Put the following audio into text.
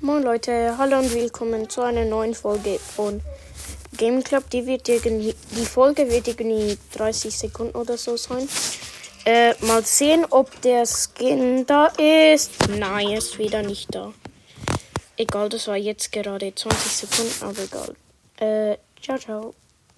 Moin Leute, hallo und willkommen zu einer neuen Folge von Game Club. Die, wird irgendwie, die Folge wird irgendwie 30 Sekunden oder so sein. Äh, mal sehen, ob der Skin da ist. Nein, er ist wieder nicht da. Egal, das war jetzt gerade 20 Sekunden, aber egal. Äh, ciao, ciao.